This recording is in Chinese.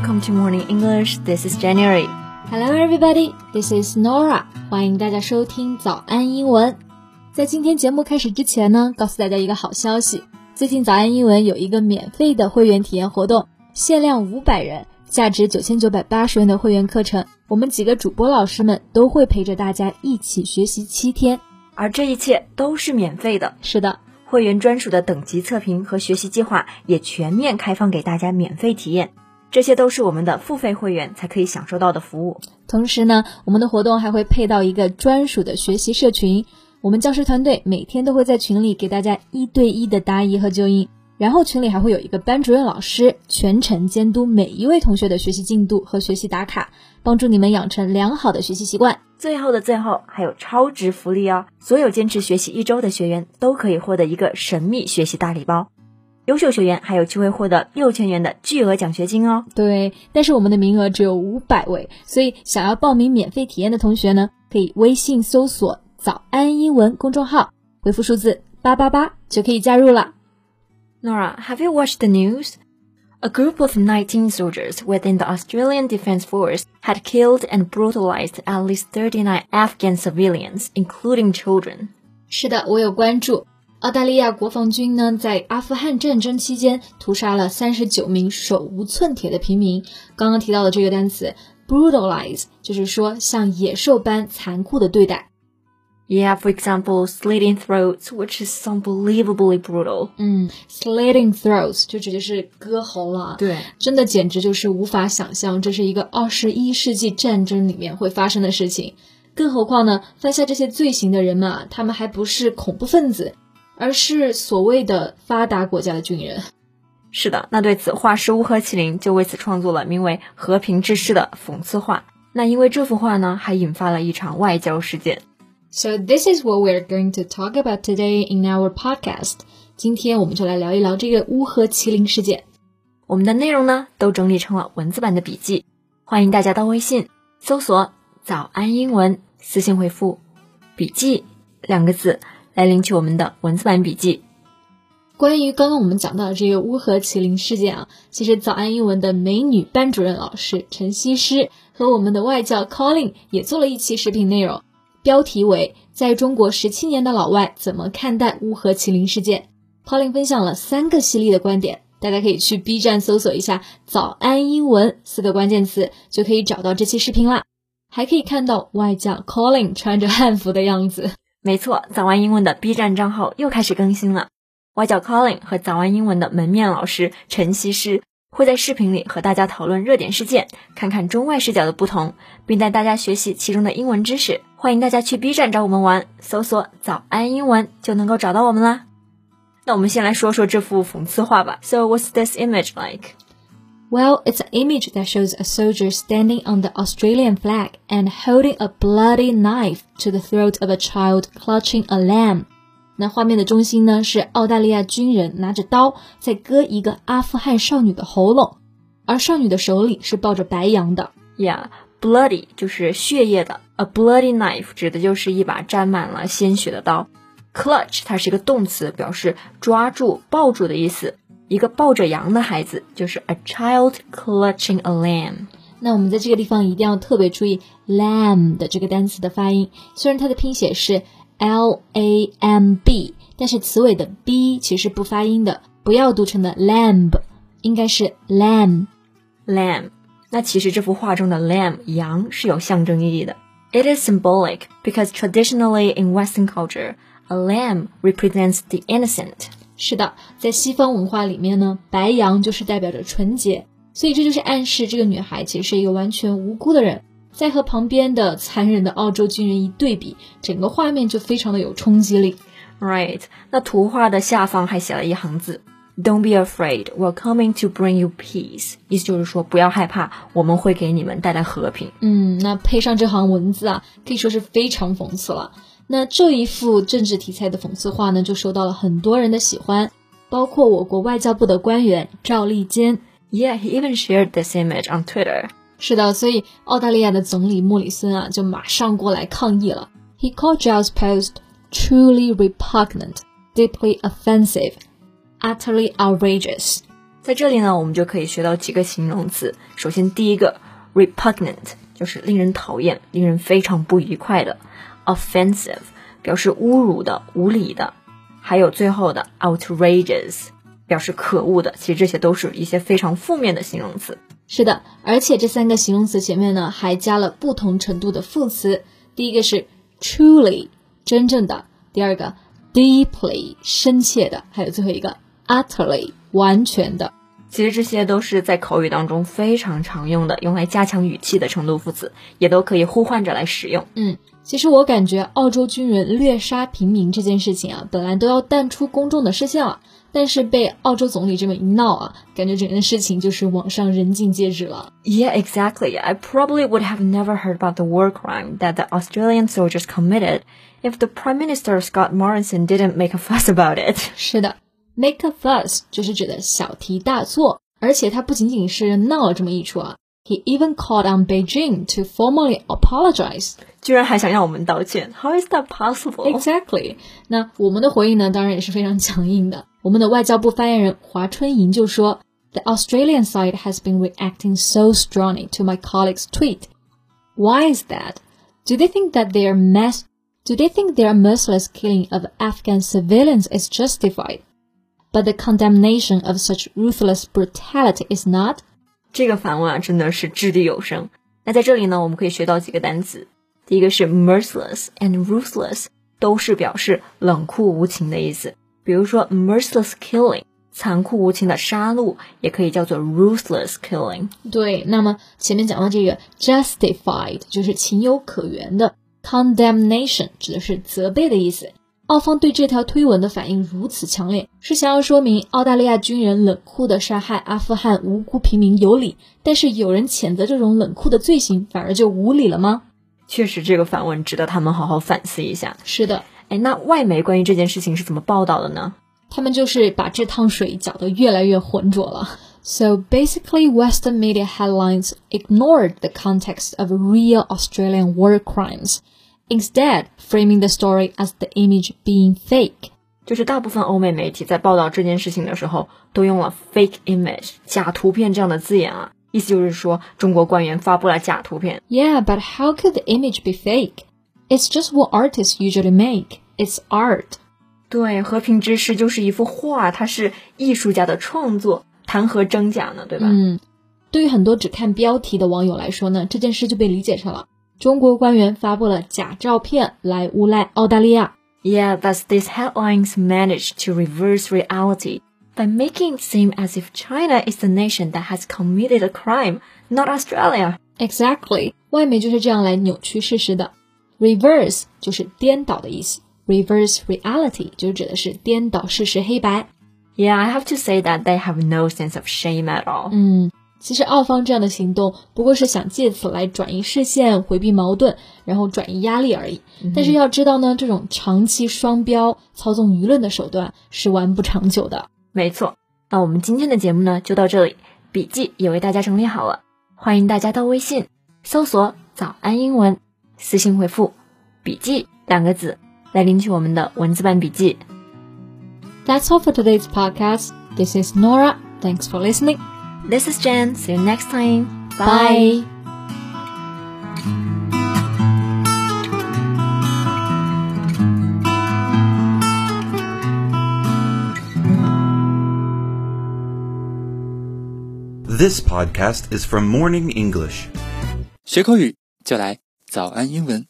Welcome to Morning English. This is January. Hello, everybody. This is Nora. 欢迎大家收听早安英文。在今天节目开始之前呢，告诉大家一个好消息。最近早安英文有一个免费的会员体验活动，限量五百人，价值九千九百八十元的会员课程，我们几个主播老师们都会陪着大家一起学习七天，而这一切都是免费的。是的。会员专属的等级测评和学习计划也全面开放给大家免费体验，这些都是我们的付费会员才可以享受到的服务。同时呢，我们的活动还会配到一个专属的学习社群，我们教师团队每天都会在群里给大家一对一的答疑和纠音。然后群里还会有一个班主任老师，全程监督每一位同学的学习进度和学习打卡，帮助你们养成良好的学习习惯。最后的最后，还有超值福利哦！所有坚持学习一周的学员都可以获得一个神秘学习大礼包，优秀学员还有机会获得六千元的巨额奖学金哦。对，但是我们的名额只有五百位，所以想要报名免费体验的同学呢，可以微信搜索“早安英文”公众号，回复数字八八八就可以加入了。Nora, have you watched the news? A group of 19 soldiers within the Australian Defence Force had killed and brutalized at least 39 Afghan civilians, including children. 是的，我有关注。澳大利亚国防军呢，在阿富汗战争期间屠杀了三十九名手无寸铁的平民。刚刚提到的这个单词 brutalize，就是说像野兽般残酷的对待。Yeah, for example, slitting throats, which is unbelievably brutal. 嗯，slitting throats 就直接是割喉了。对，真的简直就是无法想象，这是一个二十一世纪战争里面会发生的事情。更何况呢，犯下这些罪行的人们啊，他们还不是恐怖分子，而是所谓的发达国家的军人。是的，那对此画师乌合麒麟就为此创作了名为《和平之诗》的讽刺画。那因为这幅画呢，还引发了一场外交事件。So this is what we're going to talk about today in our podcast. 今天我们就来聊一聊这个乌合麒麟事件。我们的内容呢都整理成了文字版的笔记，欢迎大家到微信搜索“早安英文”，私信回复“笔记”两个字来领取我们的文字版笔记。关于刚刚我们讲到的这个乌合麒麟事件啊，其实早安英文的美女班主任老师陈西施和我们的外教 Colin 也做了一期视频内容。标题为“在中国十七年的老外怎么看待乌合麒麟事件 ”，Pauline 分享了三个犀利的观点，大家可以去 B 站搜索一下“早安英文”四个关键词，就可以找到这期视频啦。还可以看到外教 Colin 穿着汉服的样子。没错，早安英文的 B 站账号又开始更新了。外教 Colin 和早安英文的门面老师陈西施。会在视频里和大家讨论热点事件，看看中外视角的不同，并带大家学习其中的英文知识。欢迎大家去 B 站找我们玩，搜索“早安英文”就能够找到我们啦。那我们先来说说这幅讽刺画吧。So what's this image like? Well, it's an image that shows a soldier standing on the Australian flag and holding a bloody knife to the throat of a child clutching a lamb. 那画面的中心呢是澳大利亚军人拿着刀在割一个阿富汗少女的喉咙，而少女的手里是抱着白羊的。Yeah，bloody 就是血液的，a bloody knife 指的就是一把沾满了鲜血的刀。Clutch 它是一个动词，表示抓住、抱住的意思。一个抱着羊的孩子就是 a child clutching a lamb。那我们在这个地方一定要特别注意 lamb 的这个单词的发音，虽然它的拼写是。L A M B，但是词尾的 b 其实不发音的，不要读成的 lamb，应该是 lamb。lamb。那其实这幅画中的 lamb 羊是有象征意义的。It is symbolic because traditionally in Western culture, a lamb represents the innocent。 是的，在西方文化里面呢，白羊就是代表着纯洁，所以这就是暗示这个女孩其实是一个完全无辜的人。再和旁边的残忍的澳洲军人一对比，整个画面就非常的有冲击力。Right，那图画的下方还写了一行字：“Don't be afraid, we're coming to bring you peace。”意思就是说不要害怕，我们会给你们带来和平。嗯，那配上这行文字啊，可以说是非常讽刺了。那这一幅政治题材的讽刺画呢，就受到了很多人的喜欢，包括我国外交部的官员赵立坚。Yeah, he even shared this image on Twitter. 是的，所以澳大利亚的总理莫里森啊，就马上过来抗议了。He called Giles' post truly repugnant, deeply offensive, utterly outrageous。在这里呢，我们就可以学到几个形容词。首先，第一个 repugnant 就是令人讨厌、令人非常不愉快的；offensive 表示侮辱的、无理的；还有最后的 outrageous 表示可恶的。其实这些都是一些非常负面的形容词。是的，而且这三个形容词前面呢还加了不同程度的副词。第一个是 truly 真正的，第二个 deeply 深切的，还有最后一个 utterly 完全的。其实这些都是在口语当中非常常用的，用来加强语气的程度副词，也都可以互换着来使用。嗯，其实我感觉澳洲军人虐杀平民这件事情啊，本来都要淡出公众的视线了，但是被澳洲总理这么一闹啊，感觉整件事情就是网上人尽皆知了。Yeah, exactly. I probably would have never heard about the war crime that the Australian soldiers committed if the Prime Minister Scott Morrison didn't make a fuss about it. 是的。Make a fuss 就是指的小题大做，而且他不仅仅是闹了这么一出啊，He even called on Beijing to formally apologize，居然还想让我们道歉，How is that possible? Exactly。那我们的回应呢，当然也是非常强硬的。我们的外交部发言人华春莹就说，The Australian side has been reacting so strongly to my colleague's tweet. Why is that? Do they think that their mass Do they think their merciless killing of Afghan civilians is justified? But the condemnation of such ruthless brutality is not。这个反问啊，真的是掷地有声。那在这里呢，我们可以学到几个单词。第一个是 merciless and ruthless，都是表示冷酷无情的意思。比如说 merciless killing，残酷无情的杀戮，也可以叫做 ruthless killing。对，那么前面讲到这个 justified，就是情有可原的；condemnation 指的是责备的意思。澳方对这条推文的反应如此强烈，是想要说明澳大利亚军人冷酷的杀害阿富汗无辜平民有理，但是有人谴责这种冷酷的罪行，反而就无理了吗？确实，这个反问值得他们好好反思一下。是的，哎，那外媒关于这件事情是怎么报道的呢？他们就是把这趟水搅得越来越浑浊了。So basically, Western media headlines ignored the context of real Australian war crimes. Instead framing the story as the image being fake。就是大部分欧美媒体在报道这件事情的时候，都用了 fake image 假图片这样的字眼啊，意思就是说中国官员发布了假图片。Yeah, but how could the image be fake? It's just what artists usually make. It's art. 对，和平之诗就是一幅画，它是艺术家的创作，谈何真假呢？对吧？嗯，对于很多只看标题的网友来说呢，这件事就被理解成了中国官员发布了假照片来诬赖澳大利亚。Yeah, thus these headlines managed to reverse reality by making it seem as if China is the nation that has committed a crime, not Australia. Exactly，外媒就是这样来扭曲事实的。Reverse 就是颠倒的意思，reverse reality 就指的是颠倒事实黑白。Yeah, I have to say that they have no sense of shame at all. 嗯。 其实澳方这样的行动不过是想借此来转移视线、回避矛盾，然后转移压力而已。但是要知道呢，这种长期双标、操纵舆论的手段是玩不长久的。没错，那我们今天的节目呢就到这里，笔记也为大家整理好了，欢迎大家到微信搜索“早安英文”，私信回复“笔记”两个字来领取我们的文字版笔记。That's all for today's podcast. This is Nora. Thanks for listening. This is Jen. See you next time. Bye. Bye. This podcast is from Morning English. 学口语就来早安英文。